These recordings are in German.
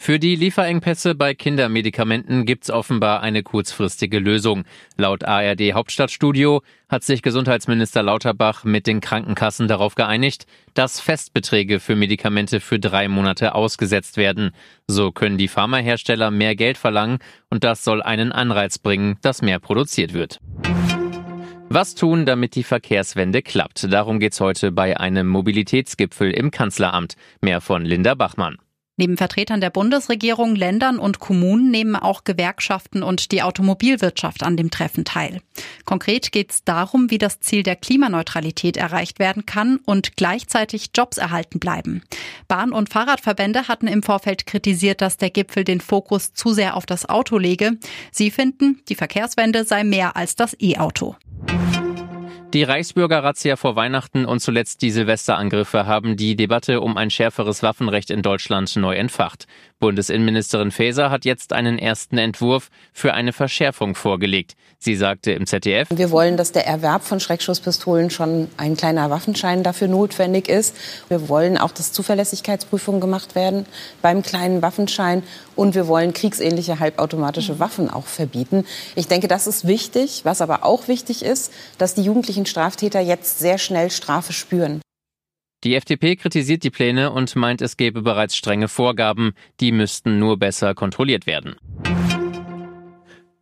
Für die Lieferengpässe bei Kindermedikamenten gibt's offenbar eine kurzfristige Lösung. Laut ARD Hauptstadtstudio hat sich Gesundheitsminister Lauterbach mit den Krankenkassen darauf geeinigt, dass Festbeträge für Medikamente für drei Monate ausgesetzt werden. So können die Pharmahersteller mehr Geld verlangen und das soll einen Anreiz bringen, dass mehr produziert wird. Was tun, damit die Verkehrswende klappt? Darum geht's heute bei einem Mobilitätsgipfel im Kanzleramt. Mehr von Linda Bachmann. Neben Vertretern der Bundesregierung, Ländern und Kommunen nehmen auch Gewerkschaften und die Automobilwirtschaft an dem Treffen teil. Konkret geht es darum, wie das Ziel der Klimaneutralität erreicht werden kann und gleichzeitig Jobs erhalten bleiben. Bahn- und Fahrradverbände hatten im Vorfeld kritisiert, dass der Gipfel den Fokus zu sehr auf das Auto lege. Sie finden, die Verkehrswende sei mehr als das E-Auto. Die Reichsbürger-Razzia vor Weihnachten und zuletzt die Silvesterangriffe haben die Debatte um ein schärferes Waffenrecht in Deutschland neu entfacht. Bundesinnenministerin Faeser hat jetzt einen ersten Entwurf für eine Verschärfung vorgelegt. Sie sagte im ZDF, Wir wollen, dass der Erwerb von Schreckschusspistolen schon ein kleiner Waffenschein dafür notwendig ist. Wir wollen auch, dass Zuverlässigkeitsprüfungen gemacht werden beim kleinen Waffenschein. Und wir wollen kriegsähnliche halbautomatische Waffen auch verbieten. Ich denke, das ist wichtig. Was aber auch wichtig ist, dass die jugendlichen Straftäter jetzt sehr schnell Strafe spüren. Die FDP kritisiert die Pläne und meint, es gäbe bereits strenge Vorgaben, die müssten nur besser kontrolliert werden.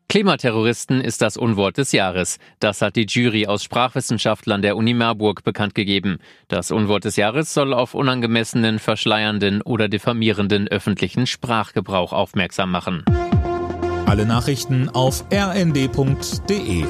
Klimaterroristen ist das Unwort des Jahres. Das hat die Jury aus Sprachwissenschaftlern der Uni Marburg bekannt gegeben. Das Unwort des Jahres soll auf unangemessenen, verschleiernden oder diffamierenden öffentlichen Sprachgebrauch aufmerksam machen. Alle Nachrichten auf rnd.de